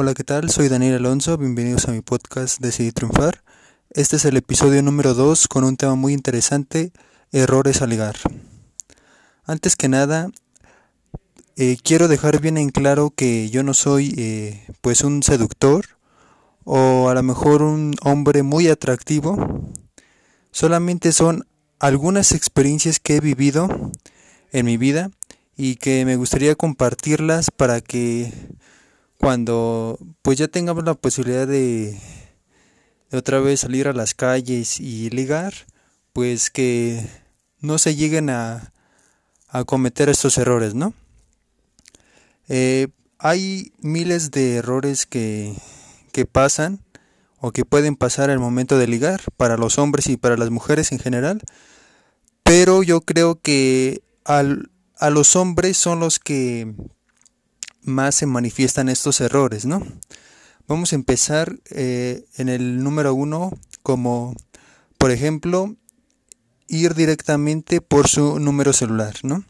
Hola, ¿qué tal? Soy Daniel Alonso, bienvenidos a mi podcast Decidí Triunfar. Este es el episodio número 2 con un tema muy interesante, errores al ligar. Antes que nada, eh, quiero dejar bien en claro que yo no soy eh, pues un seductor o a lo mejor un hombre muy atractivo. Solamente son algunas experiencias que he vivido en mi vida y que me gustaría compartirlas para que cuando pues ya tengamos la posibilidad de, de, otra vez salir a las calles y ligar, pues que no se lleguen a, a cometer estos errores, ¿no? Eh, hay miles de errores que, que pasan o que pueden pasar al momento de ligar para los hombres y para las mujeres en general, pero yo creo que al, a los hombres son los que más se manifiestan estos errores, ¿no? Vamos a empezar eh, en el número uno como, por ejemplo, ir directamente por su número celular, ¿no?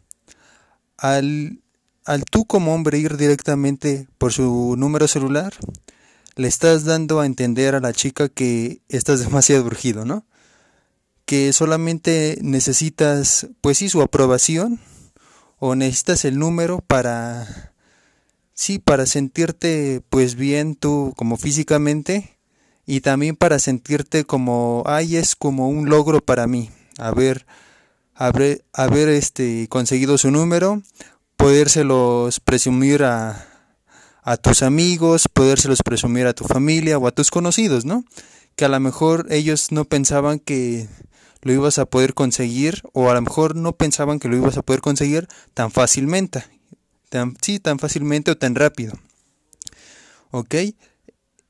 Al, al tú como hombre ir directamente por su número celular, le estás dando a entender a la chica que estás demasiado urgido, ¿no? Que solamente necesitas, pues sí, su aprobación o necesitas el número para sí, para sentirte pues bien tú como físicamente y también para sentirte como ay es como un logro para mí haber haber, este conseguido su número podérselos presumir a, a tus amigos podérselos presumir a tu familia o a tus conocidos no que a lo mejor ellos no pensaban que lo ibas a poder conseguir o a lo mejor no pensaban que lo ibas a poder conseguir tan fácilmente. Tan, sí, tan fácilmente o tan rápido. ¿Ok?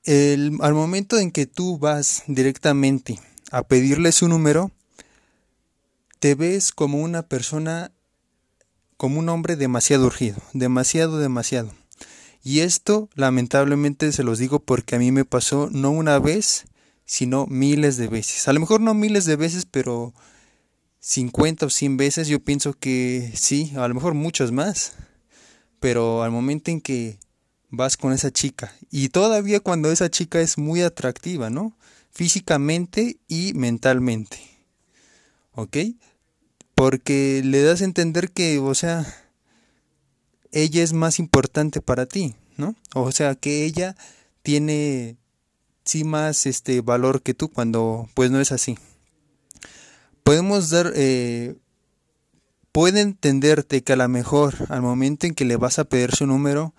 El, al momento en que tú vas directamente a pedirle su número, te ves como una persona, como un hombre demasiado urgido, demasiado, demasiado. Y esto lamentablemente se los digo porque a mí me pasó no una vez, sino miles de veces. A lo mejor no miles de veces, pero 50 o 100 veces yo pienso que sí, a lo mejor muchos más. Pero al momento en que vas con esa chica, y todavía cuando esa chica es muy atractiva, ¿no? Físicamente y mentalmente. ¿Ok? Porque le das a entender que, o sea, ella es más importante para ti, ¿no? O sea, que ella tiene sí más este valor que tú cuando pues no es así. Podemos dar, eh, puede entenderte que a lo mejor al momento en que le vas a pedir su número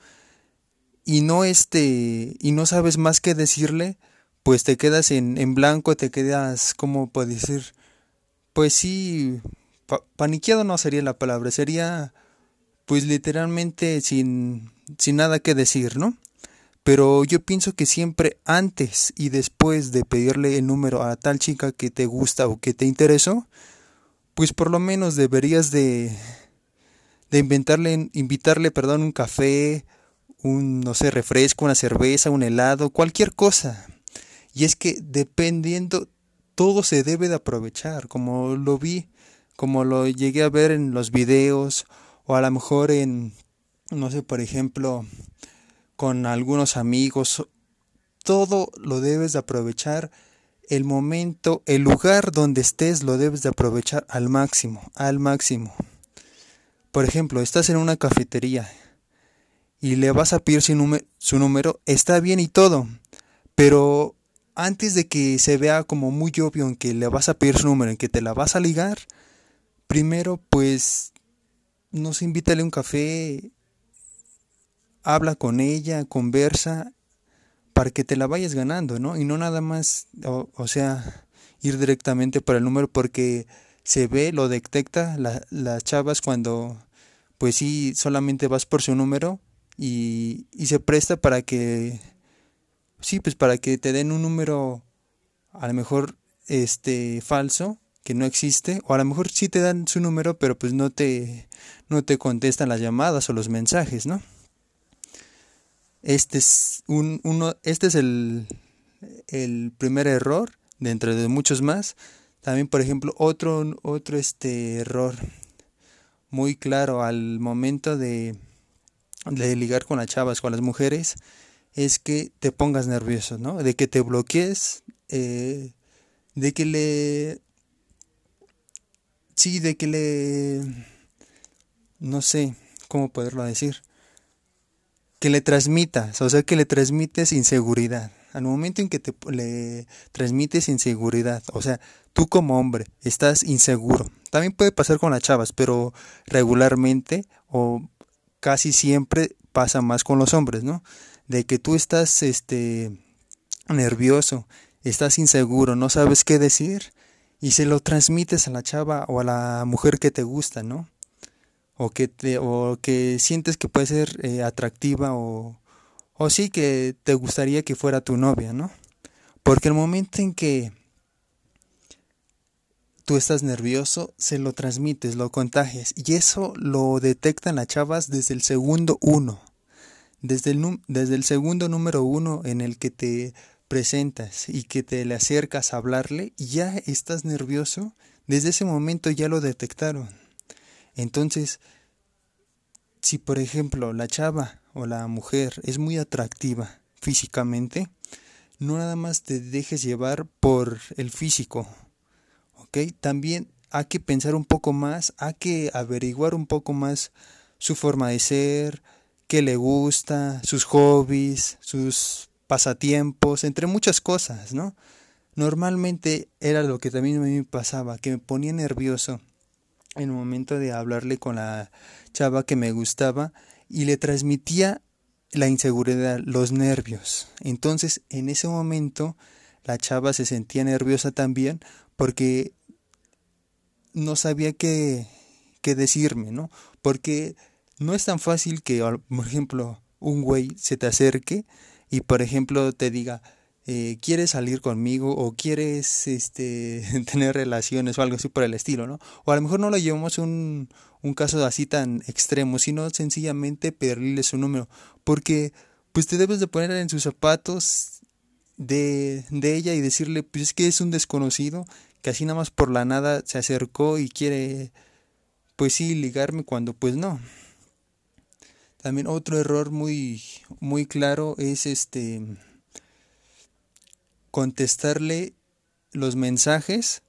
y no este y no sabes más que decirle, pues te quedas en, en blanco, te quedas, como puedo decir? Pues sí, paniqueado no sería la palabra, sería pues literalmente sin, sin nada que decir, ¿no? Pero yo pienso que siempre antes y después de pedirle el número a tal chica que te gusta o que te interesó, pues por lo menos deberías de, de inventarle, invitarle, perdón, un café, un, no sé, refresco, una cerveza, un helado, cualquier cosa. Y es que dependiendo, todo se debe de aprovechar, como lo vi, como lo llegué a ver en los videos, o a lo mejor en, no sé, por ejemplo, con algunos amigos, todo lo debes de aprovechar, el momento, el lugar donde estés lo debes de aprovechar al máximo, al máximo. Por ejemplo, estás en una cafetería y le vas a pedir su, su número, está bien y todo, pero antes de que se vea como muy obvio en que le vas a pedir su número, en que te la vas a ligar, primero pues no se invítale un café habla con ella, conversa, para que te la vayas ganando, ¿no? Y no nada más, o, sea, ir directamente para el número porque se ve, lo detecta la, las chavas cuando, pues sí, solamente vas por su número y, y se presta para que, sí, pues para que te den un número a lo mejor este falso que no existe o a lo mejor sí te dan su número pero pues no te no te contestan las llamadas o los mensajes, ¿no? Este es, un, uno, este es el, el primer error, dentro de muchos más. También, por ejemplo, otro, otro este error muy claro al momento de, de ligar con las chavas, con las mujeres, es que te pongas nervioso, ¿no? De que te bloquees, eh, de que le... Sí, de que le... No sé cómo poderlo decir. Que le transmitas, o sea, que le transmites inseguridad. Al momento en que te le transmites inseguridad, o sea, tú como hombre estás inseguro. También puede pasar con las chavas, pero regularmente o casi siempre pasa más con los hombres, ¿no? De que tú estás este nervioso, estás inseguro, no sabes qué decir y se lo transmites a la chava o a la mujer que te gusta, ¿no? O que te o que sientes que puede ser eh, atractiva o o sí que te gustaría que fuera tu novia, ¿no? Porque el momento en que tú estás nervioso, se lo transmites, lo contagias. Y eso lo detectan las chavas desde el segundo uno. Desde el, desde el segundo número uno en el que te presentas y que te le acercas a hablarle, ya estás nervioso. Desde ese momento ya lo detectaron. Entonces, si por ejemplo la chava o la mujer es muy atractiva físicamente, no nada más te dejes llevar por el físico, también hay que pensar un poco más, hay que averiguar un poco más su forma de ser, qué le gusta, sus hobbies, sus pasatiempos, entre muchas cosas, ¿no? Normalmente era lo que también a mí me pasaba, que me ponía nervioso en el momento de hablarle con la chava que me gustaba y le transmitía la inseguridad, los nervios. Entonces, en ese momento, la chava se sentía nerviosa también porque no sabía qué, qué decirme, ¿no? Porque no es tan fácil que, por ejemplo, un güey se te acerque y, por ejemplo, te diga, eh, ¿quieres salir conmigo o quieres este, tener relaciones o algo así por el estilo, ¿no? O a lo mejor no lo llevamos un, un caso así tan extremo, sino sencillamente pedirle su número, porque pues te debes de poner en sus zapatos de, de ella y decirle, pues es que es un desconocido que así nada más por la nada se acercó y quiere, pues sí, ligarme cuando pues no. También otro error muy, muy claro es este contestarle los mensajes.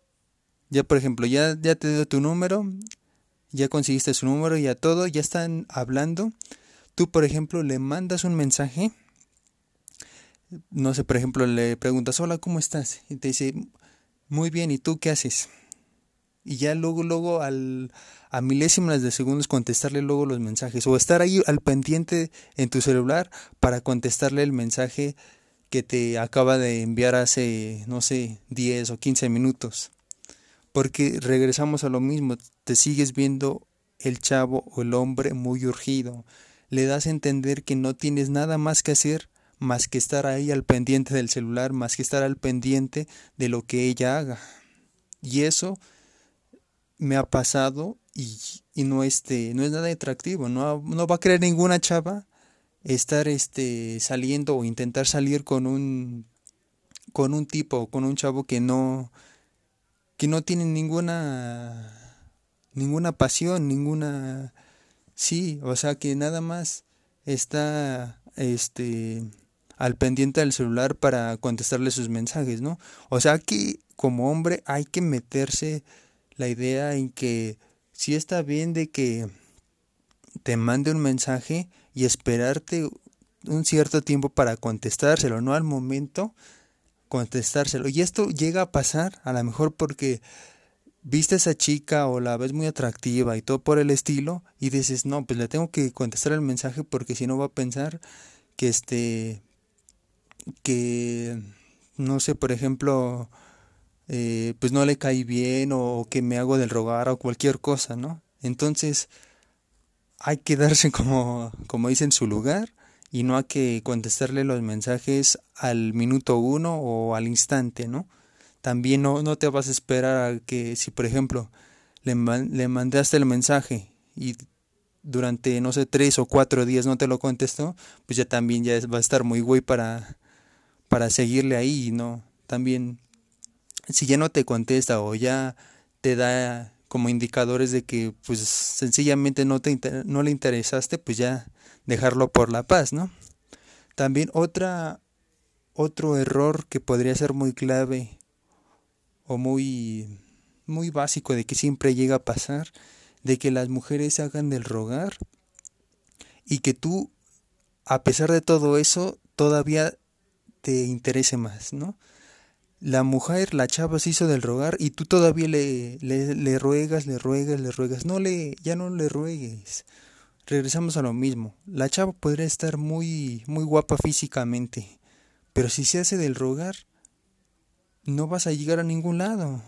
Ya por ejemplo, ya, ya te dio tu número, ya conseguiste su número, ya todo, ya están hablando. Tú, por ejemplo, le mandas un mensaje. No sé, por ejemplo, le preguntas, hola, ¿cómo estás? Y te dice, muy bien, ¿y tú qué haces? Y ya luego, luego al, a milésimas de segundos contestarle luego los mensajes o estar ahí al pendiente en tu celular para contestarle el mensaje que te acaba de enviar hace, no sé, 10 o 15 minutos. Porque regresamos a lo mismo, te sigues viendo el chavo o el hombre muy urgido. Le das a entender que no tienes nada más que hacer más que estar ahí al pendiente del celular, más que estar al pendiente de lo que ella haga. Y eso me ha pasado y, y no, este, no es nada atractivo, no, no va a querer ninguna chava estar este, saliendo o intentar salir con un, con un tipo, con un chavo que no, que no tiene ninguna, ninguna pasión, ninguna, sí, o sea que nada más está, este, al pendiente del celular para contestarle sus mensajes, ¿no? O sea que como hombre hay que meterse la idea en que si está bien de que te mande un mensaje y esperarte un cierto tiempo para contestárselo, no al momento contestárselo. Y esto llega a pasar a lo mejor porque viste a esa chica o la ves muy atractiva y todo por el estilo y dices, no, pues le tengo que contestar el mensaje porque si no va a pensar que este que, no sé, por ejemplo, eh, pues no le cae bien o que me hago del rogar o cualquier cosa, ¿no? Entonces, hay que darse como, como dice en su lugar y no hay que contestarle los mensajes al minuto uno o al instante, ¿no? También no, no te vas a esperar a que si, por ejemplo, le, le mandaste el mensaje y durante, no sé, tres o cuatro días no te lo contestó, pues ya también ya va a estar muy güey para, para seguirle ahí, ¿no? También, si ya no te contesta o ya te da como indicadores de que pues sencillamente no, te no le interesaste, pues ya dejarlo por la paz, ¿no? También otra, otro error que podría ser muy clave o muy, muy básico de que siempre llega a pasar, de que las mujeres hagan del rogar y que tú, a pesar de todo eso, todavía te interese más, ¿no? La mujer, la chava se hizo del rogar y tú todavía le, le, ruegas, le ruegas, le ruegas. No le, ya no le ruegues. Regresamos a lo mismo. La chava podría estar muy, muy guapa físicamente, pero si se hace del rogar, no vas a llegar a ningún lado.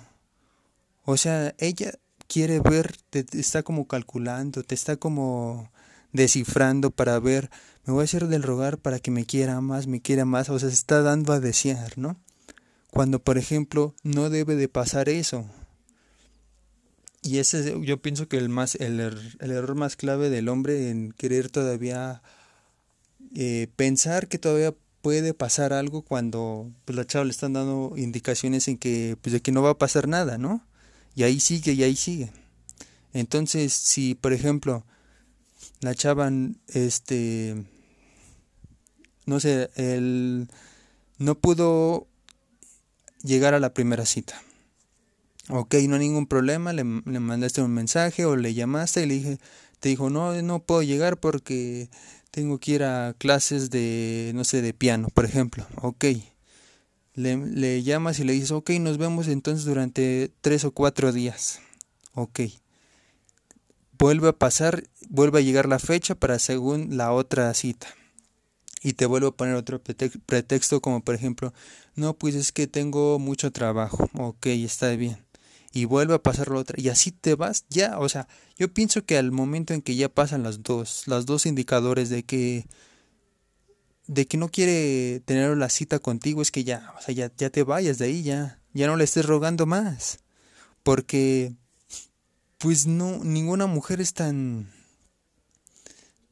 O sea, ella quiere ver, te, está como calculando, te está como descifrando para ver, me voy a hacer del rogar para que me quiera más, me quiera más, o sea, se está dando a desear, ¿no? Cuando, por ejemplo, no debe de pasar eso. Y ese yo pienso que el más el, er, el error más clave del hombre en querer todavía eh, pensar que todavía puede pasar algo cuando pues la chava le están dando indicaciones en que pues de que no va a pasar nada, ¿no? Y ahí sigue y ahí sigue. Entonces, si por ejemplo la chava este no sé, él no pudo llegar a la primera cita. Ok, no hay ningún problema, le, mandaste un mensaje o le llamaste y le dije, te dijo, no, no puedo llegar porque tengo que ir a clases de, no sé, de piano, por ejemplo. Ok. Le, le llamas y le dices, ok, nos vemos entonces durante tres o cuatro días. Ok. Vuelve a pasar, vuelve a llegar la fecha para según la otra cita y te vuelvo a poner otro pretexto como por ejemplo, no, pues es que tengo mucho trabajo, ok, está bien. Y vuelve a pasar la otra y así te vas ya, o sea, yo pienso que al momento en que ya pasan las dos, las dos indicadores de que de que no quiere tener la cita contigo es que ya, o sea, ya, ya te vayas de ahí ya, ya no le estés rogando más. Porque pues no ninguna mujer es tan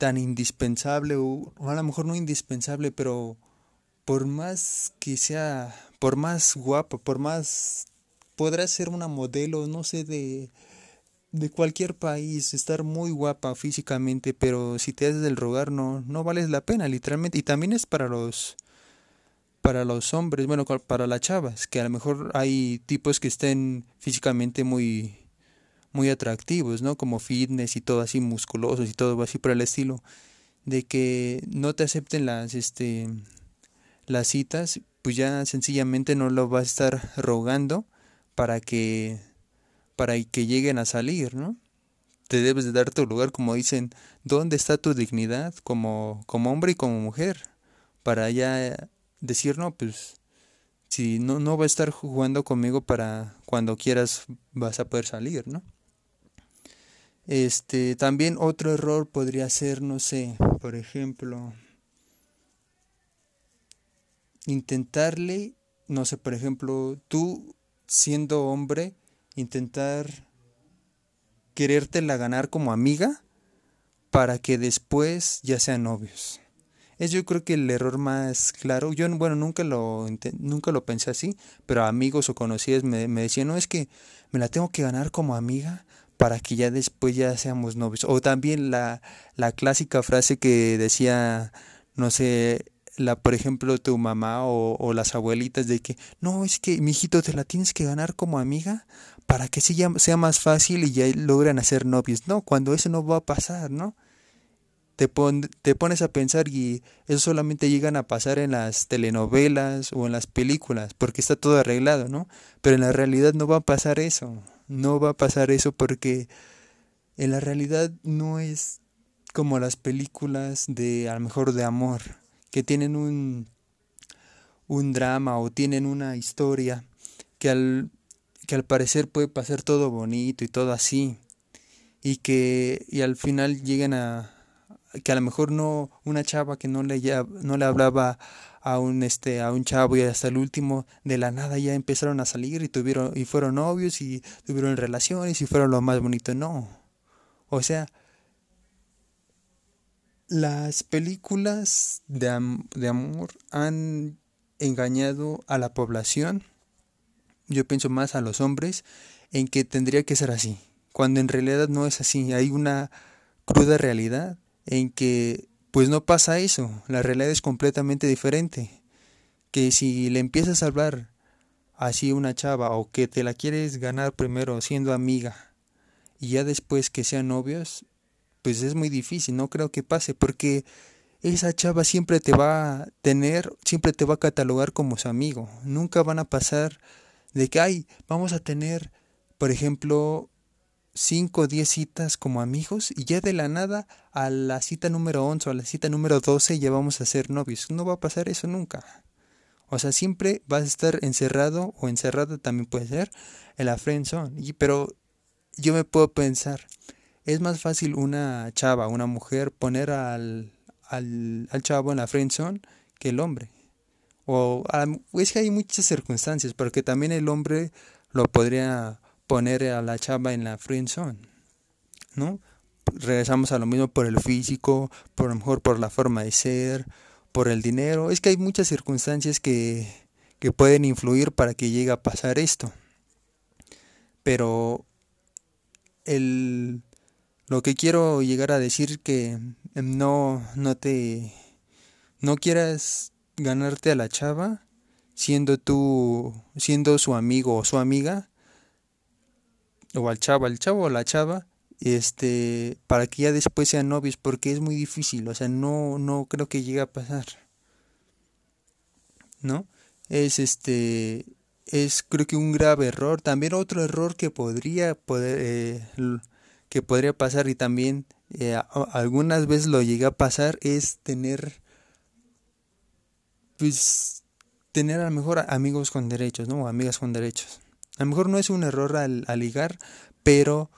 tan indispensable o, a lo mejor no indispensable, pero por más que sea, por más guapa, por más podrá ser una modelo, no sé, de, de cualquier país, estar muy guapa físicamente, pero si te haces del rogar no, no vales la pena, literalmente. Y también es para los para los hombres, bueno, para las chavas, que a lo mejor hay tipos que estén físicamente muy muy atractivos, ¿no? Como fitness y todo así, musculosos y todo así por el estilo, de que no te acepten las, este, las citas, pues ya sencillamente no lo vas a estar rogando para que, para que lleguen a salir, ¿no? Te debes de dar tu lugar, como dicen, ¿dónde está tu dignidad como, como hombre y como mujer? Para ya decir, no, pues si no, no va a estar jugando conmigo para cuando quieras vas a poder salir, ¿no? Este, también otro error podría ser, no sé, por ejemplo, intentarle, no sé, por ejemplo, tú siendo hombre, intentar querértela ganar como amiga para que después ya sean novios. Es yo creo que el error más claro, yo bueno, nunca lo, nunca lo pensé así, pero amigos o conocidos me, me decían, no, es que me la tengo que ganar como amiga para que ya después ya seamos novios. O también la, la clásica frase que decía, no sé, la, por ejemplo, tu mamá o, las abuelitas de que, no, es que, mi hijito, te la tienes que ganar como amiga para que sea, sea más fácil y ya logran hacer novios. No, cuando eso no va a pasar, ¿no? Te, pon, te pones a pensar y eso solamente llegan a pasar en las telenovelas o en las películas, porque está todo arreglado, ¿no? Pero en la realidad no va a pasar eso no va a pasar eso porque en la realidad no es como las películas de a lo mejor de amor que tienen un un drama o tienen una historia que al que al parecer puede pasar todo bonito y todo así y que y al final llegan a que a lo mejor no una chava que no le no le hablaba a un este a un chavo y hasta el último de la nada ya empezaron a salir y tuvieron y fueron novios y tuvieron relaciones y fueron lo más bonito. No. O sea las películas de, de amor han engañado a la población yo pienso más a los hombres en que tendría que ser así cuando en realidad no es así. Hay una cruda realidad en que pues no pasa eso, la realidad es completamente diferente. Que si le empiezas a hablar así una chava o que te la quieres ganar primero siendo amiga y ya después que sean novios, pues es muy difícil, no creo que pase porque esa chava siempre te va a tener, siempre te va a catalogar como su amigo. Nunca van a pasar de que, ay, vamos a tener, por ejemplo, 5 o 10 citas como amigos y ya de la nada a la cita número 11 o a la cita número 12 ya vamos a ser novios. No va a pasar eso nunca. O sea, siempre vas a estar encerrado o encerrada también puede ser en la friend zone. pero yo me puedo pensar, es más fácil una chava, una mujer poner al, al, al chavo en la friend zone que el hombre. O es que hay muchas circunstancias, porque también el hombre lo podría poner a la chava en la friend zone, ¿no? Regresamos a lo mismo por el físico, por lo mejor por la forma de ser, por el dinero. Es que hay muchas circunstancias que, que pueden influir para que llegue a pasar esto. Pero el, lo que quiero llegar a decir que no, no te, no quieras ganarte a la chava siendo tú, siendo su amigo o su amiga, o al chavo, al chavo o la chava, este, para que ya después sean novios, porque es muy difícil, o sea, no, no creo que llegue a pasar. ¿No? Es este, es creo que un grave error. También otro error que podría poder, eh, que podría pasar y también eh, algunas veces lo llega a pasar es tener, pues, tener a lo mejor amigos con derechos, ¿no? O amigas con derechos. A lo mejor no es un error al, ligar, pero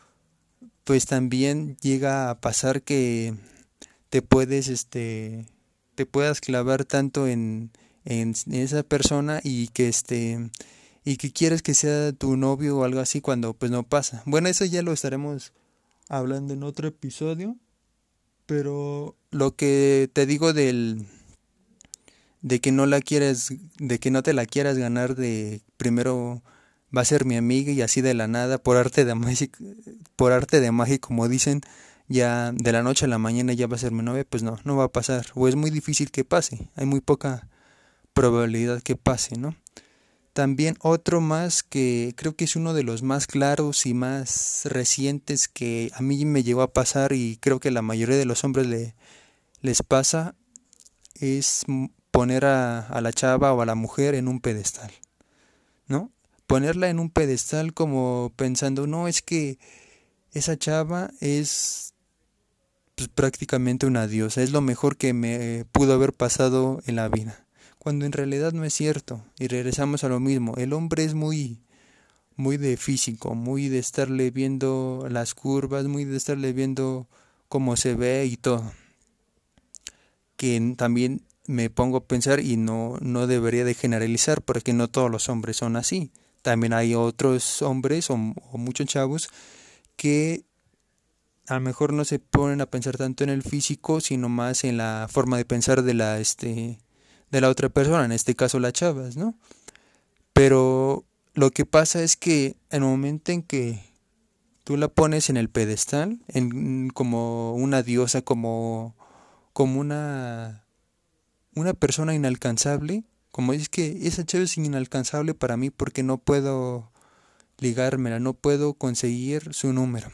pues también llega a pasar que te puedes, este, te puedas clavar tanto en, en esa persona y que este y que quieres que sea tu novio o algo así cuando pues no pasa. Bueno, eso ya lo estaremos hablando en otro episodio, pero lo que te digo del de que no la quieres, de que no te la quieras ganar de primero va a ser mi amiga y así de la nada, por arte de magia, de magia, como dicen, ya de la noche a la mañana ya va a ser mi novia, pues no, no va a pasar, o es muy difícil que pase, hay muy poca probabilidad que pase, ¿no? También otro más que creo que es uno de los más claros y más recientes que a mí me llegó a pasar y creo que la mayoría de los hombres le, les pasa es poner a, a la chava o a la mujer en un pedestal, ¿no? Ponerla en un pedestal como pensando, no, es que esa chava es pues, prácticamente una diosa, es lo mejor que me pudo haber pasado en la vida, cuando en realidad no es cierto, y regresamos a lo mismo, el hombre es muy muy de físico, muy de estarle viendo las curvas, muy de estarle viendo cómo se ve y todo. Que también me pongo a pensar y no, no debería de generalizar porque no todos los hombres son así. También hay otros hombres o, muchos chavos que a lo mejor no se ponen a pensar tanto en el físico, sino más en la forma de pensar de la este de la otra persona, en este caso las chavas, ¿no? Pero lo que pasa es que en el momento en que tú la pones en el pedestal, en, como una diosa, como, como una, una persona inalcanzable, como es que esa chava es inalcanzable para mí porque no puedo ligármela, no puedo conseguir su número.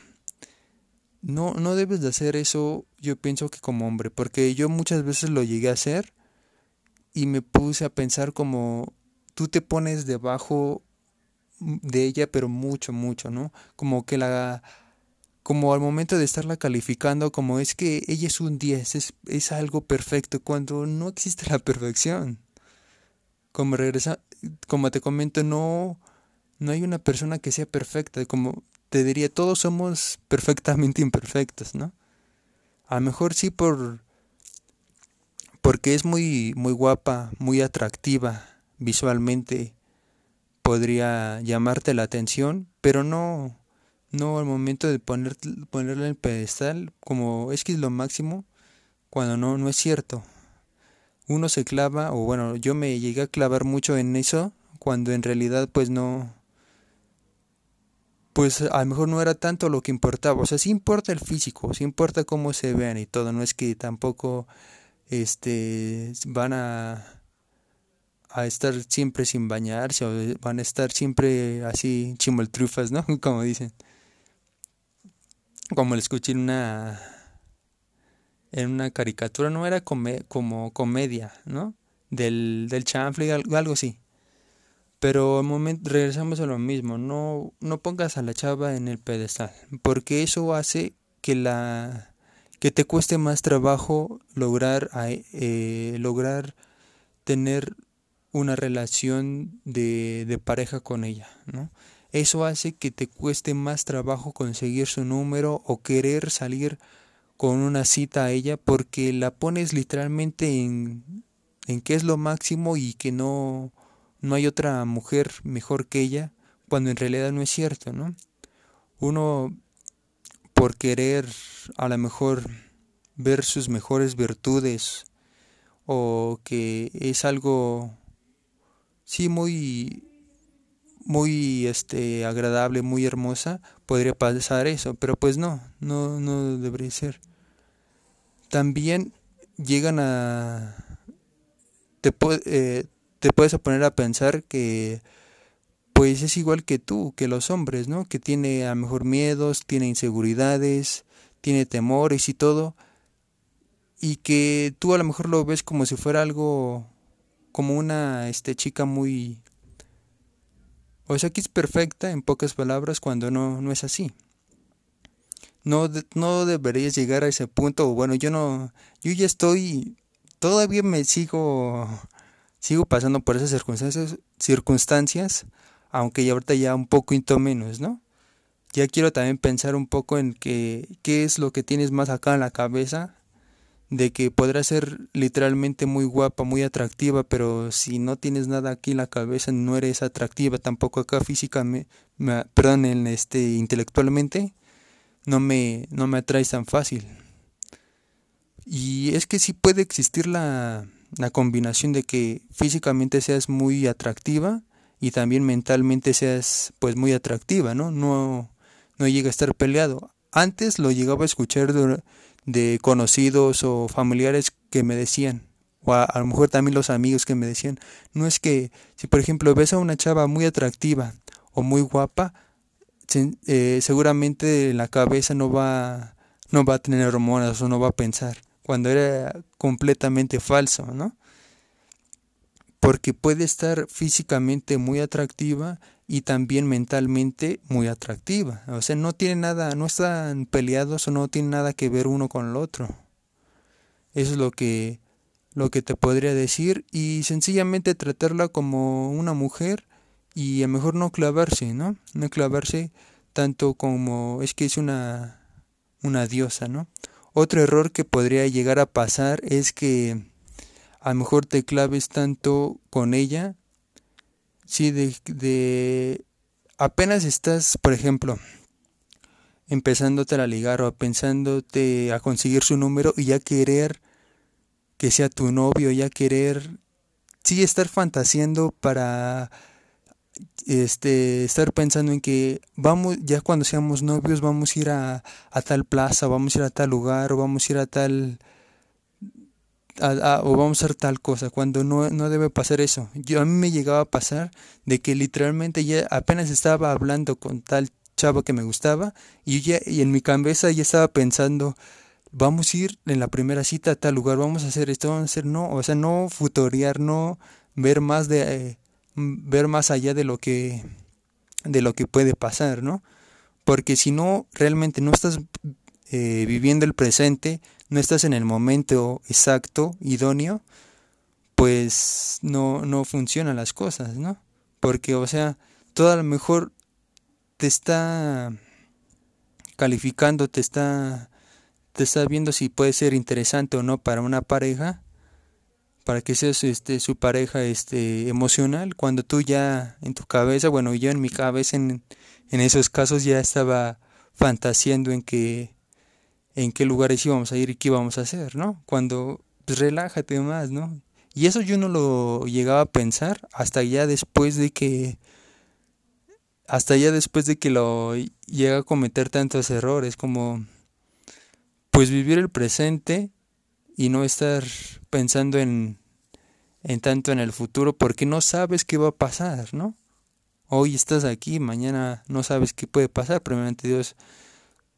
No, no debes de hacer eso, yo pienso que como hombre, porque yo muchas veces lo llegué a hacer y me puse a pensar como tú te pones debajo de ella, pero mucho, mucho, ¿no? Como que la como al momento de estarla calificando como es que ella es un 10, es, es algo perfecto, cuando no existe la perfección como regresa, como te comento, no, no hay una persona que sea perfecta, como te diría, todos somos perfectamente imperfectos, ¿no? A lo mejor sí por porque es muy muy guapa, muy atractiva visualmente podría llamarte la atención, pero no no al momento de poner, ponerla en el pedestal como es que es lo máximo cuando no no es cierto uno se clava, o bueno, yo me llegué a clavar mucho en eso, cuando en realidad pues no, pues a lo mejor no era tanto lo que importaba, o sea, sí importa el físico, sí importa cómo se vean y todo, no es que tampoco este van a a estar siempre sin bañarse o van a estar siempre así chimoltrufas, ¿no? Como dicen. Como lo escuché en una en una caricatura, no era como comedia, ¿no? Del, del chanfle, algo, así. Pero momento, regresamos a lo mismo, no, no pongas a la chava en el pedestal, porque eso hace que la que te cueste más trabajo lograr eh, lograr tener una relación de, de pareja con ella, ¿no? Eso hace que te cueste más trabajo conseguir su número o querer salir con una cita a ella porque la pones literalmente en, en que es lo máximo y que no, no hay otra mujer mejor que ella, cuando en realidad no es cierto, ¿no? Uno por querer a lo mejor ver sus mejores virtudes o que es algo sí muy muy este agradable, muy hermosa, podría pasar eso, pero pues no, no no debería ser. También llegan a te, eh, te puedes poner a pensar que pues es igual que tú, que los hombres, ¿no? Que tiene a lo mejor miedos, tiene inseguridades, tiene temores y todo, y que tú a lo mejor lo ves como si fuera algo como una este, chica muy... O sea, que es perfecta en pocas palabras cuando no, no es así. No, no deberías llegar a ese punto. Bueno, yo no... Yo ya estoy... Todavía me sigo... Sigo pasando por esas circunstancias, circunstancias aunque ya ahorita ya un poco menos, ¿no? Ya quiero también pensar un poco en que, qué es lo que tienes más acá en la cabeza de que podrá ser literalmente muy guapa, muy atractiva, pero si no tienes nada aquí en la cabeza, no eres atractiva tampoco acá físicamente, perdón, en este intelectualmente, no me no me atraes tan fácil. Y es que sí puede existir la, la combinación de que físicamente seas muy atractiva y también mentalmente seas pues muy atractiva, ¿no? No no llega a estar peleado. Antes lo llegaba a escuchar de conocidos o familiares que me decían, o a, lo mejor también los amigos que me decían, no es que si por ejemplo ves a una chava muy atractiva o muy guapa, eh, seguramente la cabeza no va, no va a tener hormonas o no va a pensar, cuando era completamente falso, ¿no? Porque puede estar físicamente muy atractiva y también mentalmente muy atractiva. O sea, no tiene nada, no están peleados o no tienen nada que ver uno con el otro. Eso es lo que lo que te podría decir y sencillamente tratarla como una mujer y a mejor no clavarse, ¿no? No clavarse tanto como es que es una una diosa, ¿no? Otro error que podría llegar a pasar es que a lo mejor te claves tanto con ella Sí, de, de apenas estás, por ejemplo, empezándote a ligar o pensándote a conseguir su número y ya querer que sea tu novio, ya querer, sí, estar fantaseando para este estar pensando en que vamos ya cuando seamos novios vamos a ir a, a tal plaza vamos a ir a tal lugar o vamos a ir a tal o vamos a hacer tal cosa, cuando no, no debe pasar eso. Yo a mí me llegaba a pasar de que literalmente ya apenas estaba hablando con tal chavo que me gustaba y ya y en mi cabeza ya estaba pensando vamos a ir en la primera cita a tal lugar, vamos a hacer esto, vamos a hacer no, o sea, no futorear, no ver más de eh, ver más allá de lo que de lo que puede pasar, ¿no? Porque si no realmente no estás eh, viviendo el presente, no estás en el momento exacto, idóneo, pues no, no funcionan las cosas, ¿no? Porque, o sea, todo a lo mejor te está calificando, te está, te está viendo si puede ser interesante o no para una pareja, para que seas este, su pareja este, emocional, cuando tú ya en tu cabeza, bueno, yo en mi cabeza en, esos casos ya estaba fantaseando en que en qué lugares íbamos a ir y qué íbamos a hacer, ¿no? Cuando pues, relájate más, ¿no? Y eso yo no lo llegaba a pensar hasta ya después de que hasta ya después de que lo llega a cometer tantos errores como pues vivir el presente y no estar pensando en, en tanto en el futuro porque no sabes qué va a pasar, ¿no? Hoy estás aquí, mañana no sabes qué puede pasar, primeramente Dios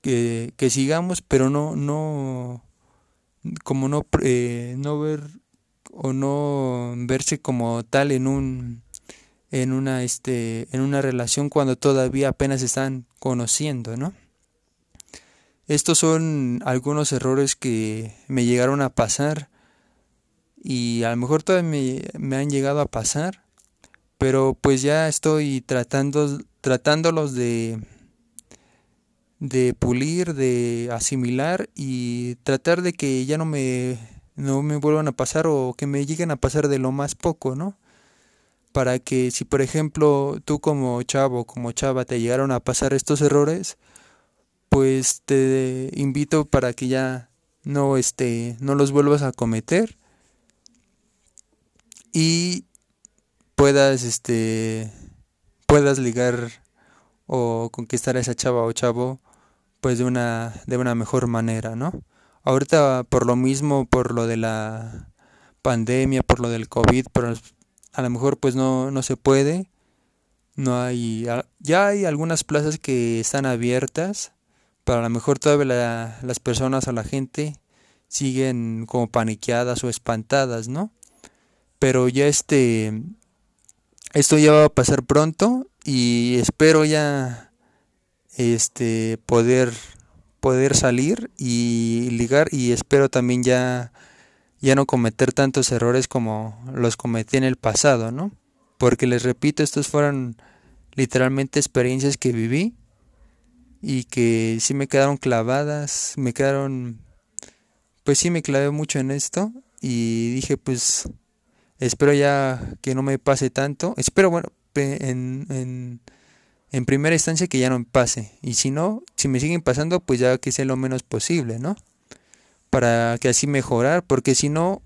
que, que sigamos, pero no, no, como no, eh, no ver o no verse como tal en un en una este en una relación cuando todavía apenas están conociendo, ¿no? Estos son algunos errores que me llegaron a pasar y a lo mejor todavía me, me han llegado a pasar, pero pues ya estoy tratando tratándolos de de pulir, de asimilar y tratar de que ya no me no me vuelvan a pasar o que me lleguen a pasar de lo más poco, ¿no? Para que si por ejemplo tú como chavo, como chava te llegaron a pasar estos errores, pues te invito para que ya no este no los vuelvas a cometer y puedas este puedas ligar o conquistar a esa chava o chavo pues de una de una mejor manera, ¿no? Ahorita por lo mismo, por lo de la pandemia, por lo del COVID, a lo mejor pues no no se puede. No hay ya hay algunas plazas que están abiertas para a lo mejor todavía las personas o la gente siguen como paniqueadas o espantadas, ¿no? Pero ya este, esto ya va a pasar pronto y espero ya este poder poder salir y ligar y espero también ya ya no cometer tantos errores como los cometí en el pasado, ¿no? Porque les repito, estos fueron literalmente experiencias que viví y que sí me quedaron clavadas, me quedaron, pues sí me clavé mucho en esto y dije pues espero ya que no me pase tanto, espero bueno, en, en, primera instancia que ya no me pase y si no, si me siguen pasando pues ya que sea lo menos posible, ¿no? Para que así mejorar, porque si no,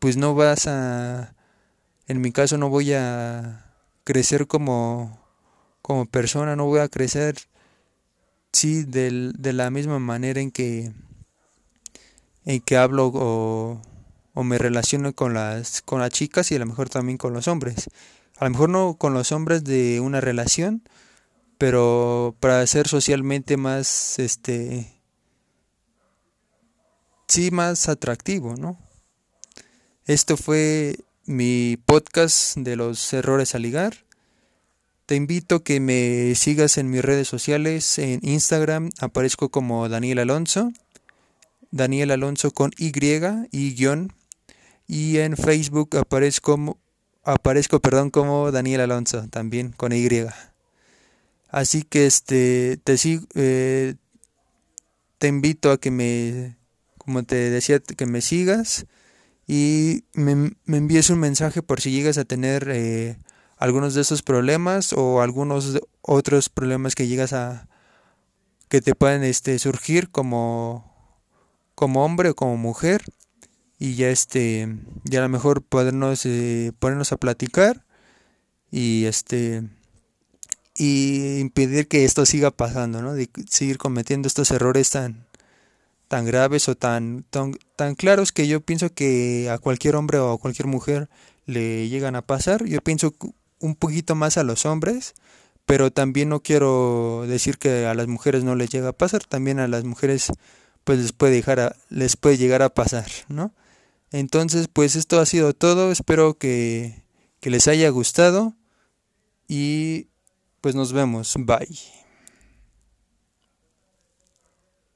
pues no vas a, en mi caso no voy a crecer como, como persona, no voy a crecer sí, del, de la misma manera en que, en que hablo o, o me relaciono con las, con las chicas y a lo mejor también con los hombres. A lo mejor no con los hombres de una relación, pero para ser socialmente más, este, sí, más atractivo, ¿no? Esto fue mi podcast de los errores a ligar. Te invito a que me sigas en mis redes sociales. En Instagram aparezco como Daniel Alonso. Daniel Alonso con Y y guion. Y en Facebook aparezco, aparezco perdón, como Daniel Alonso, también con Y. Así que este te eh, te invito a que me, como te decía, que me sigas y me, me envíes un mensaje por si llegas a tener eh, algunos de esos problemas o algunos otros problemas que llegas a que te pueden este surgir como como hombre o como mujer y ya este ya a lo mejor podernos eh, ponernos a platicar y este y impedir que esto siga pasando no de seguir cometiendo estos errores tan tan graves o tan tan claros que yo pienso que a cualquier hombre o a cualquier mujer le llegan a pasar. Yo pienso un poquito más a los hombres, pero también no quiero decir que a las mujeres no les llega a pasar, también a las mujeres pues les puede, dejar a, les puede llegar a pasar, ¿no? Entonces, pues esto ha sido todo, espero que, que les haya gustado y pues nos vemos, bye.